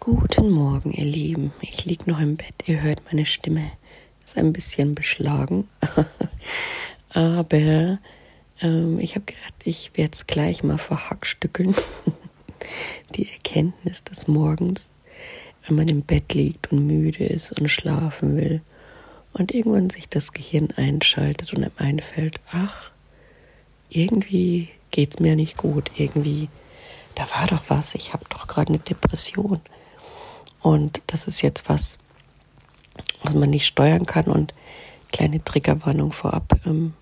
Guten Morgen, ihr Lieben. Ich liege noch im Bett. Ihr hört meine Stimme. Ist ein bisschen beschlagen. Aber ähm, ich habe gedacht, ich werde es gleich mal verhackstückeln. Die Erkenntnis des Morgens, wenn man im Bett liegt und müde ist und schlafen will. Und irgendwann sich das Gehirn einschaltet und einem einfällt, ach, irgendwie geht es mir nicht gut. Irgendwie, da war doch was. Ich habe doch gerade eine Depression. Und das ist jetzt was, was man nicht steuern kann. Und kleine Triggerwarnung vorab. Ähm,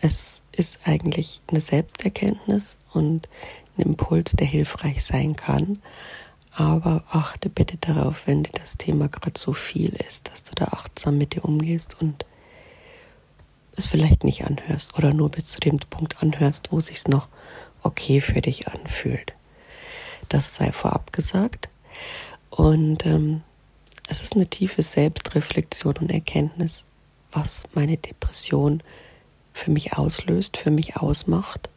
es ist eigentlich eine Selbsterkenntnis und ein Impuls, der hilfreich sein kann. Aber achte bitte darauf, wenn dir das Thema gerade so viel ist, dass du da achtsam mit dir umgehst und es vielleicht nicht anhörst oder nur bis zu dem Punkt anhörst, wo sich's noch okay für dich anfühlt. Das sei vorab gesagt. Und ähm, es ist eine tiefe Selbstreflexion und Erkenntnis, was meine Depression für mich auslöst, für mich ausmacht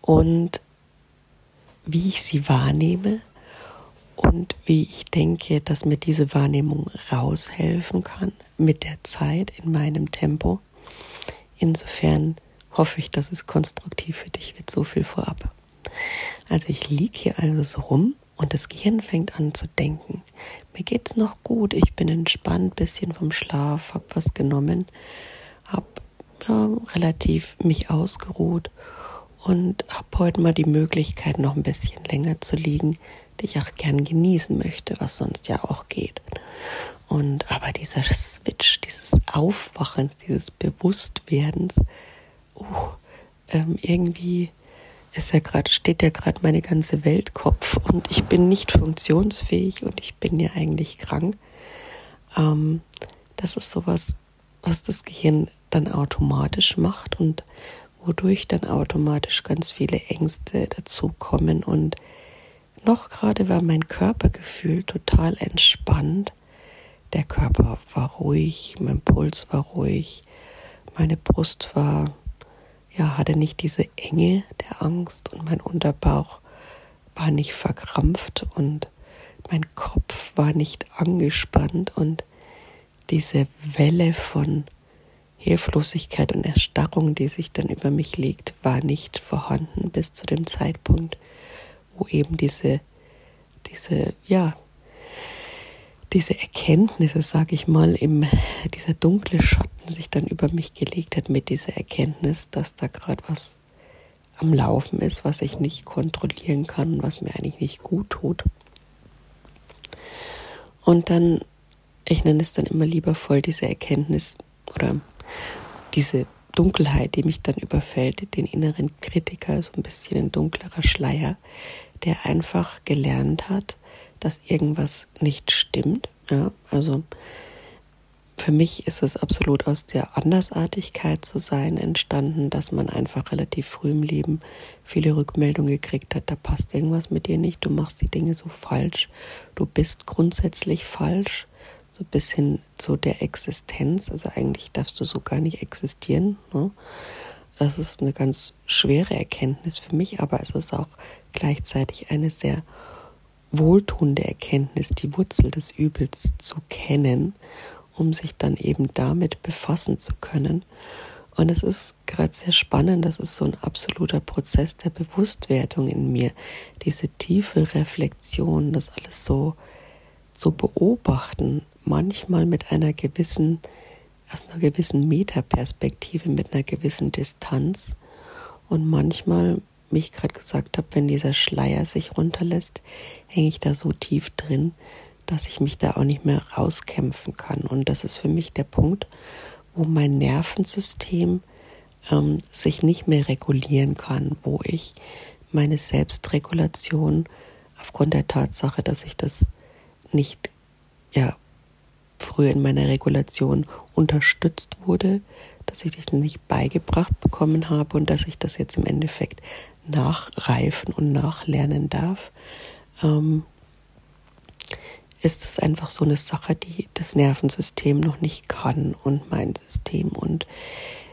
und wie ich sie wahrnehme und wie ich denke, dass mir diese Wahrnehmung raushelfen kann mit der Zeit in meinem Tempo. Insofern hoffe ich, dass es konstruktiv für dich wird. So viel vorab. Also ich liege hier also so rum und das Gehirn fängt an zu denken. Mir geht's noch gut, ich bin entspannt, bisschen vom Schlaf, hab was genommen, hab ja, relativ mich ausgeruht und hab heute mal die Möglichkeit, noch ein bisschen länger zu liegen, die ich auch gern genießen möchte, was sonst ja auch geht. Und aber dieser Switch, dieses Aufwachens, dieses Bewusstwerdens, uh, ähm, irgendwie ist ja gerade, steht ja gerade meine ganze Welt Kopf und ich bin nicht funktionsfähig und ich bin ja eigentlich krank. Ähm, das ist sowas, was das Gehirn dann automatisch macht und wodurch dann automatisch ganz viele Ängste dazukommen und noch gerade war mein Körpergefühl total entspannt. Der Körper war ruhig, mein Puls war ruhig, meine Brust war ja, hatte nicht diese Enge der Angst und mein Unterbauch war nicht verkrampft und mein Kopf war nicht angespannt und diese Welle von Hilflosigkeit und Erstarrung, die sich dann über mich legt, war nicht vorhanden bis zu dem Zeitpunkt, wo eben diese, diese, ja, diese Erkenntnisse, sage ich mal, im, dieser dunkle Schatten sich dann über mich gelegt hat mit dieser Erkenntnis, dass da gerade was am Laufen ist, was ich nicht kontrollieren kann was mir eigentlich nicht gut tut. Und dann, ich nenne es dann immer liebevoll diese Erkenntnis oder diese Dunkelheit, die mich dann überfällt, den inneren Kritiker, so ein bisschen ein dunklerer Schleier, der einfach gelernt hat, dass irgendwas nicht stimmt. Ja, also für mich ist es absolut aus der Andersartigkeit zu sein entstanden, dass man einfach relativ früh im Leben viele Rückmeldungen gekriegt hat, da passt irgendwas mit dir nicht, du machst die Dinge so falsch, du bist grundsätzlich falsch, so bis hin zu der Existenz, also eigentlich darfst du so gar nicht existieren. Ne? Das ist eine ganz schwere Erkenntnis für mich, aber es ist auch gleichzeitig eine sehr wohltuende Erkenntnis, die Wurzel des Übels zu kennen, um sich dann eben damit befassen zu können. Und es ist gerade sehr spannend, das ist so ein absoluter Prozess der Bewusstwerdung in mir, diese tiefe Reflexion, das alles so zu beobachten, manchmal mit einer gewissen, aus einer gewissen Metaperspektive, mit einer gewissen Distanz und manchmal wie ich gerade gesagt habe, wenn dieser Schleier sich runterlässt, hänge ich da so tief drin, dass ich mich da auch nicht mehr rauskämpfen kann. Und das ist für mich der Punkt, wo mein Nervensystem ähm, sich nicht mehr regulieren kann, wo ich meine Selbstregulation aufgrund der Tatsache, dass ich das nicht ja früher in meiner Regulation unterstützt wurde, dass ich das nicht beigebracht bekommen habe und dass ich das jetzt im Endeffekt nachreifen und nachlernen darf, ähm, ist es einfach so eine Sache, die das Nervensystem noch nicht kann und mein System. Und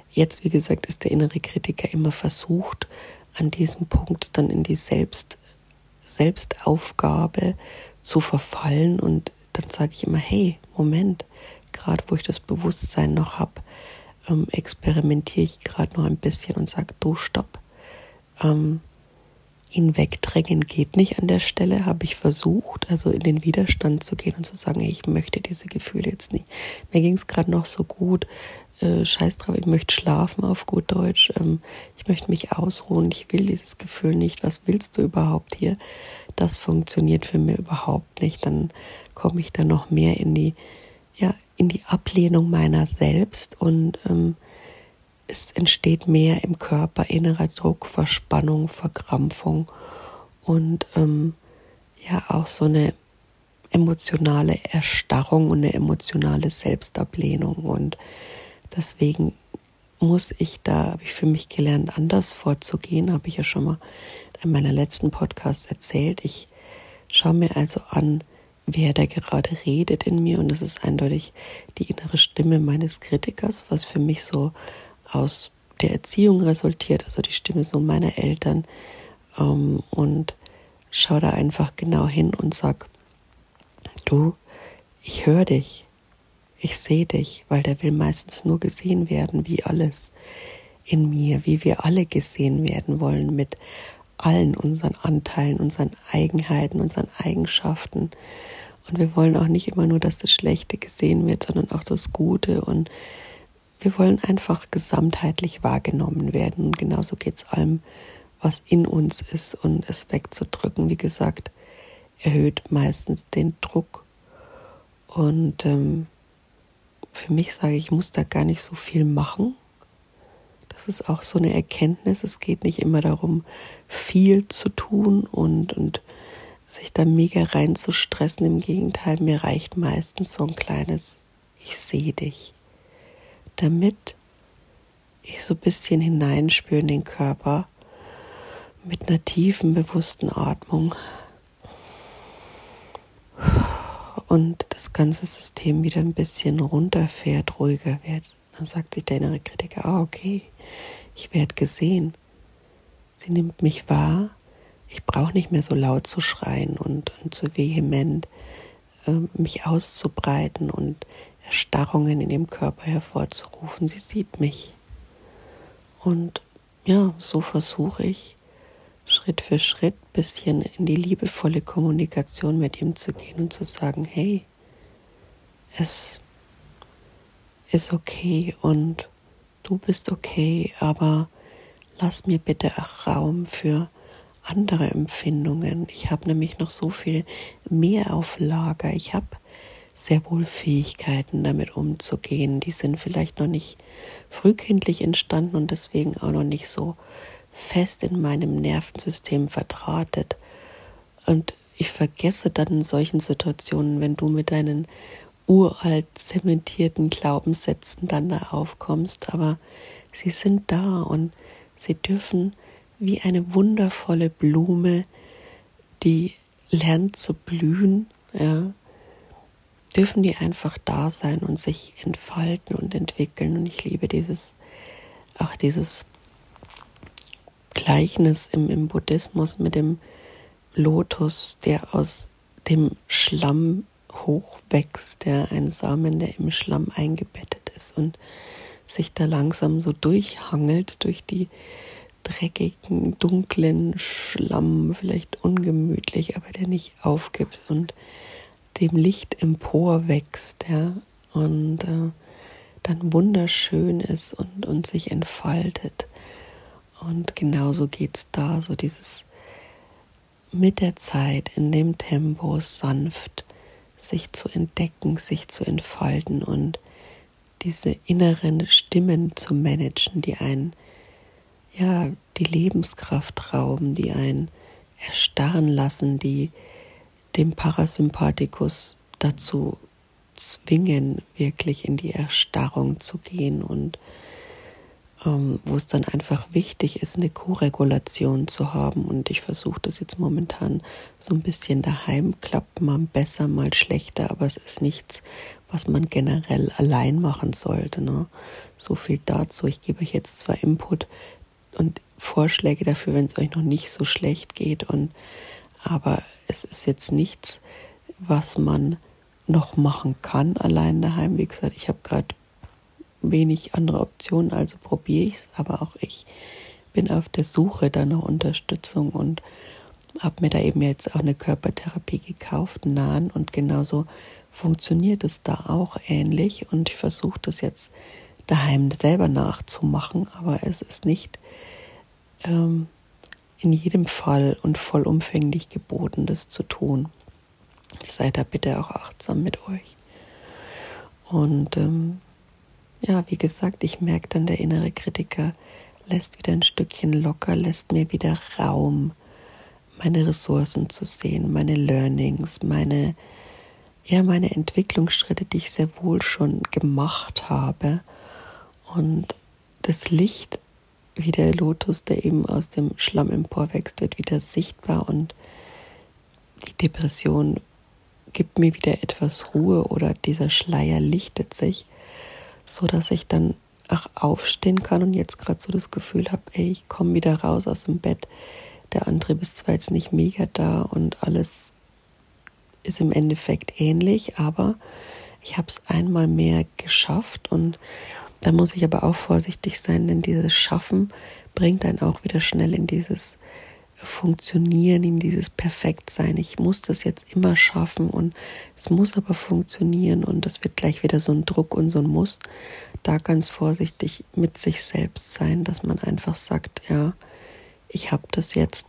jetzt, wie gesagt, ist der innere Kritiker immer versucht, an diesem Punkt dann in die Selbst, Selbstaufgabe zu verfallen und dann sage ich immer, hey, Moment, gerade wo ich das Bewusstsein noch habe, ähm, experimentiere ich gerade noch ein bisschen und sage, du stopp. Ähm, ihn wegdrängen geht nicht an der Stelle, habe ich versucht, also in den Widerstand zu gehen und zu sagen, ich möchte diese Gefühle jetzt nicht. Mir ging es gerade noch so gut, äh, scheiß drauf, ich möchte schlafen auf gut Deutsch, ähm, ich möchte mich ausruhen, ich will dieses Gefühl nicht, was willst du überhaupt hier? Das funktioniert für mich überhaupt nicht, dann komme ich dann noch mehr in die, ja, in die Ablehnung meiner selbst und ähm, es entsteht mehr im Körper innerer Druck, Verspannung, Verkrampfung und ähm, ja auch so eine emotionale Erstarrung und eine emotionale Selbstablehnung und Deswegen muss ich da, habe ich für mich gelernt, anders vorzugehen, habe ich ja schon mal in meiner letzten Podcast erzählt. Ich schaue mir also an, wer da gerade redet in mir und das ist eindeutig die innere Stimme meines Kritikers, was für mich so aus der Erziehung resultiert, also die Stimme so meiner Eltern ähm, und schaue da einfach genau hin und sag, du, ich höre dich, ich sehe dich, weil der will meistens nur gesehen werden, wie alles in mir, wie wir alle gesehen werden wollen mit allen unseren Anteilen, unseren Eigenheiten, unseren Eigenschaften. Und wir wollen auch nicht immer nur, dass das Schlechte gesehen wird, sondern auch das Gute. Und wir wollen einfach gesamtheitlich wahrgenommen werden. Und genauso geht es allem, was in uns ist. Und es wegzudrücken, wie gesagt, erhöht meistens den Druck. Und ähm, für mich sage ich, ich muss da gar nicht so viel machen. Das ist auch so eine Erkenntnis. Es geht nicht immer darum, viel zu tun und, und sich da mega rein zu stressen. Im Gegenteil, mir reicht meistens so ein kleines Ich sehe dich. Damit ich so ein bisschen hineinspüre in den Körper mit einer tiefen, bewussten Atmung und das ganze System wieder ein bisschen runterfährt, ruhiger wird. Dann sagt sich der innere Kritiker, ah, okay, ich werde gesehen. Sie nimmt mich wahr. Ich brauche nicht mehr so laut zu schreien und, und so vehement äh, mich auszubreiten und Erstarrungen in dem Körper hervorzurufen. Sie sieht mich. Und ja, so versuche ich Schritt für Schritt bisschen in die liebevolle Kommunikation mit ihm zu gehen und zu sagen, hey, es ist okay und du bist okay, aber lass mir bitte auch Raum für andere Empfindungen. Ich habe nämlich noch so viel mehr auf Lager. Ich habe sehr wohl Fähigkeiten, damit umzugehen. Die sind vielleicht noch nicht frühkindlich entstanden und deswegen auch noch nicht so fest in meinem Nervensystem verdrahtet. Und ich vergesse dann in solchen Situationen, wenn du mit deinen uralt zementierten Glaubenssätzen dann da aufkommst, aber sie sind da und sie dürfen wie eine wundervolle Blume, die lernt zu blühen, ja, dürfen die einfach da sein und sich entfalten und entwickeln. Und ich liebe dieses, auch dieses Gleichnis im, im Buddhismus mit dem Lotus, der aus dem Schlamm hochwächst, der ein Samen, der im Schlamm eingebettet ist und sich da langsam so durchhangelt durch die dreckigen, dunklen Schlamm, vielleicht ungemütlich, aber der nicht aufgibt und dem Licht emporwächst, ja, und äh, dann wunderschön ist und, und sich entfaltet. Und genauso geht es da, so dieses mit der Zeit, in dem Tempo sanft sich zu entdecken, sich zu entfalten und diese inneren Stimmen zu managen, die einen ja die Lebenskraft rauben, die einen erstarren lassen, die dem Parasympathikus dazu zwingen, wirklich in die Erstarrung zu gehen und wo es dann einfach wichtig ist, eine Co-Regulation zu haben. Und ich versuche das jetzt momentan so ein bisschen daheim, klappt mal besser, mal schlechter, aber es ist nichts, was man generell allein machen sollte. Ne? So viel dazu. Ich gebe euch jetzt zwar Input und Vorschläge dafür, wenn es euch noch nicht so schlecht geht und aber es ist jetzt nichts, was man noch machen kann allein daheim. Wie gesagt, ich habe gerade wenig andere Optionen, also probiere ich es, aber auch ich bin auf der Suche da nach Unterstützung und habe mir da eben jetzt auch eine Körpertherapie gekauft, Nahen und genauso funktioniert es da auch ähnlich und ich versuche das jetzt daheim selber nachzumachen, aber es ist nicht ähm, in jedem Fall und vollumfänglich geboten, das zu tun. Seid da bitte auch achtsam mit euch. Und ähm, ja, wie gesagt, ich merke dann, der innere Kritiker lässt wieder ein Stückchen locker, lässt mir wieder Raum, meine Ressourcen zu sehen, meine Learnings, meine, ja, meine Entwicklungsschritte, die ich sehr wohl schon gemacht habe. Und das Licht, wie der Lotus, der eben aus dem Schlamm emporwächst, wird wieder sichtbar und die Depression gibt mir wieder etwas Ruhe oder dieser Schleier lichtet sich, so dass ich dann auch aufstehen kann und jetzt gerade so das Gefühl habe, ey, ich komme wieder raus aus dem Bett. Der Antrieb ist zwar jetzt nicht mega da und alles ist im Endeffekt ähnlich, aber ich habe es einmal mehr geschafft und da muss ich aber auch vorsichtig sein, denn dieses Schaffen bringt einen auch wieder schnell in dieses Funktionieren, in dieses Perfektsein. Ich muss das jetzt immer schaffen und es muss aber funktionieren und das wird gleich wieder so ein Druck und so ein Muss. Da ganz vorsichtig mit sich selbst sein, dass man einfach sagt, ja, ich habe das jetzt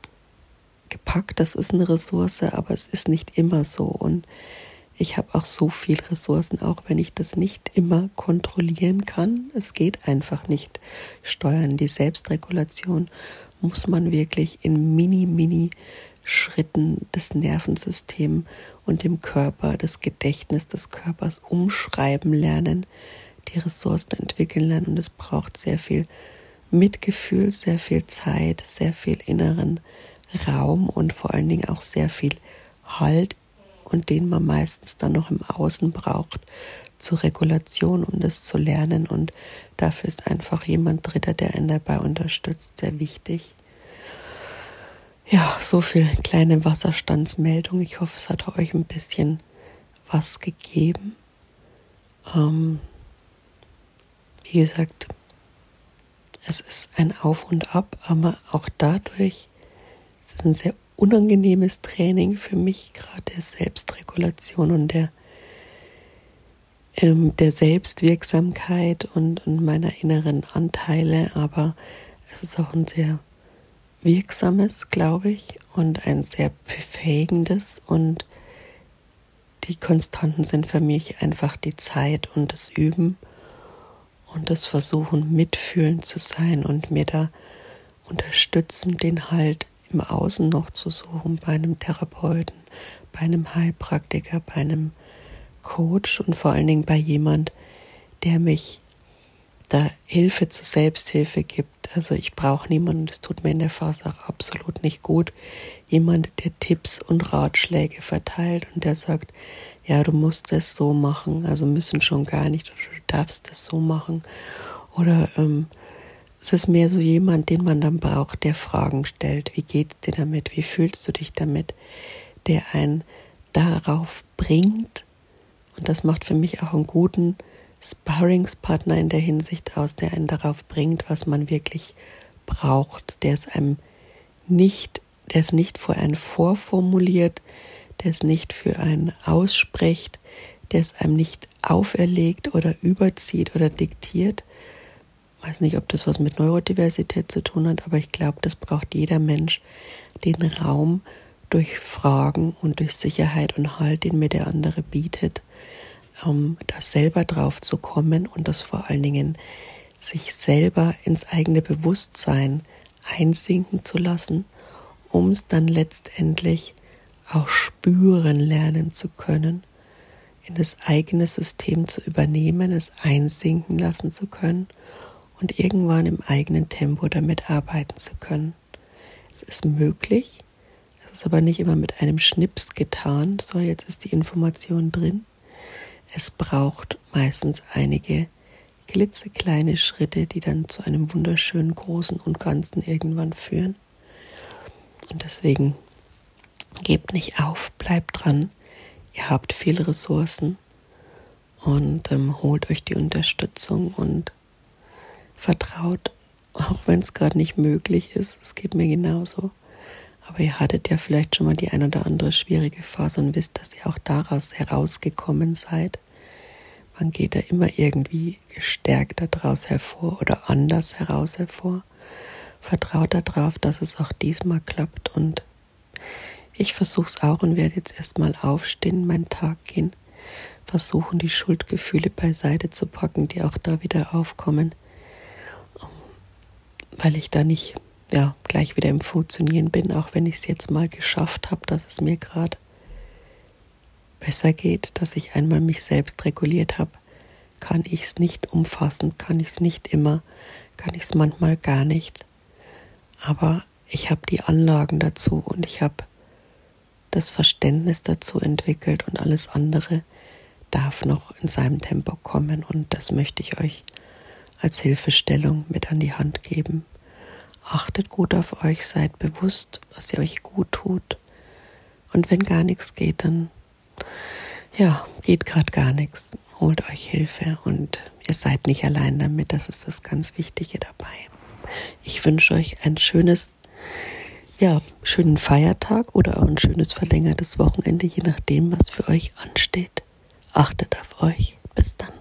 gepackt, das ist eine Ressource, aber es ist nicht immer so und ich habe auch so viel Ressourcen, auch wenn ich das nicht immer kontrollieren kann. Es geht einfach nicht. Steuern, die Selbstregulation muss man wirklich in mini, mini Schritten das Nervensystem und dem Körper, das Gedächtnis des Körpers umschreiben lernen, die Ressourcen entwickeln lernen und es braucht sehr viel Mitgefühl, sehr viel Zeit, sehr viel inneren Raum und vor allen Dingen auch sehr viel Halt und den man meistens dann noch im Außen braucht zur Regulation, um das zu lernen. Und dafür ist einfach jemand Dritter, der einen dabei unterstützt, sehr wichtig. Ja, so viel kleine Wasserstandsmeldung. Ich hoffe, es hat euch ein bisschen was gegeben. Ähm, wie gesagt, es ist ein Auf und Ab, aber auch dadurch ist es ein sehr unangenehmes Training für mich, gerade der Selbstregulation und der, ähm, der Selbstwirksamkeit und, und meiner inneren Anteile. Aber es ist auch ein sehr wirksames, glaube ich, und ein sehr befähigendes. Und die Konstanten sind für mich einfach die Zeit und das Üben und das Versuchen, mitfühlend zu sein und mir da unterstützend den Halt im Außen noch zu suchen, bei einem Therapeuten, bei einem Heilpraktiker, bei einem Coach und vor allen Dingen bei jemand, der mich da Hilfe zur Selbsthilfe gibt. Also ich brauche niemanden, das tut mir in der Phase auch absolut nicht gut. Jemand, der Tipps und Ratschläge verteilt und der sagt, ja, du musst das so machen, also müssen schon gar nicht, du darfst das so machen. Oder ähm, es ist mehr so jemand, den man dann braucht, der Fragen stellt. Wie geht's dir damit? Wie fühlst du dich damit? Der einen darauf bringt. Und das macht für mich auch einen guten Sparringspartner in der Hinsicht aus, der einen darauf bringt, was man wirklich braucht. Der es einem nicht, der es nicht vor einen vorformuliert, der es nicht für einen ausspricht, der es einem nicht auferlegt oder überzieht oder diktiert, weiß nicht, ob das was mit Neurodiversität zu tun hat, aber ich glaube, das braucht jeder Mensch, den Raum durch Fragen und durch Sicherheit und Halt, den mir der andere bietet, um da selber drauf zu kommen und das vor allen Dingen sich selber ins eigene Bewusstsein einsinken zu lassen, um es dann letztendlich auch spüren lernen zu können, in das eigene System zu übernehmen, es einsinken lassen zu können und irgendwann im eigenen Tempo damit arbeiten zu können. Es ist möglich, es ist aber nicht immer mit einem Schnips getan, so jetzt ist die Information drin. Es braucht meistens einige klitzekleine Schritte, die dann zu einem wunderschönen Großen und Ganzen irgendwann führen. Und deswegen gebt nicht auf, bleibt dran. ihr habt viele Ressourcen und ähm, holt euch die Unterstützung und vertraut, auch wenn es gerade nicht möglich ist. Es geht mir genauso. Aber ihr hattet ja vielleicht schon mal die ein oder andere schwierige Phase und wisst, dass ihr auch daraus herausgekommen seid. Man geht da immer irgendwie gestärkt daraus hervor oder anders heraus hervor. Vertraut darauf, dass es auch diesmal klappt und ich versuche es auch und werde jetzt erstmal aufstehen, meinen Tag gehen, versuchen die Schuldgefühle beiseite zu packen, die auch da wieder aufkommen, weil ich da nicht ja, gleich wieder im Funktionieren bin, auch wenn ich es jetzt mal geschafft habe, dass es mir gerade besser geht, dass ich einmal mich selbst reguliert habe, kann ich es nicht umfassen, kann ich es nicht immer, kann ich es manchmal gar nicht. Aber ich habe die Anlagen dazu und ich habe das Verständnis dazu entwickelt und alles andere darf noch in seinem Tempo kommen und das möchte ich euch als Hilfestellung mit an die Hand geben. Achtet gut auf euch, seid bewusst, was ihr euch gut tut. Und wenn gar nichts geht, dann ja, geht gerade gar nichts. Holt euch Hilfe und ihr seid nicht allein damit. Das ist das ganz Wichtige dabei. Ich wünsche euch ein schönes, ja, schönen Feiertag oder auch ein schönes verlängertes Wochenende, je nachdem, was für euch ansteht. Achtet auf euch. Bis dann.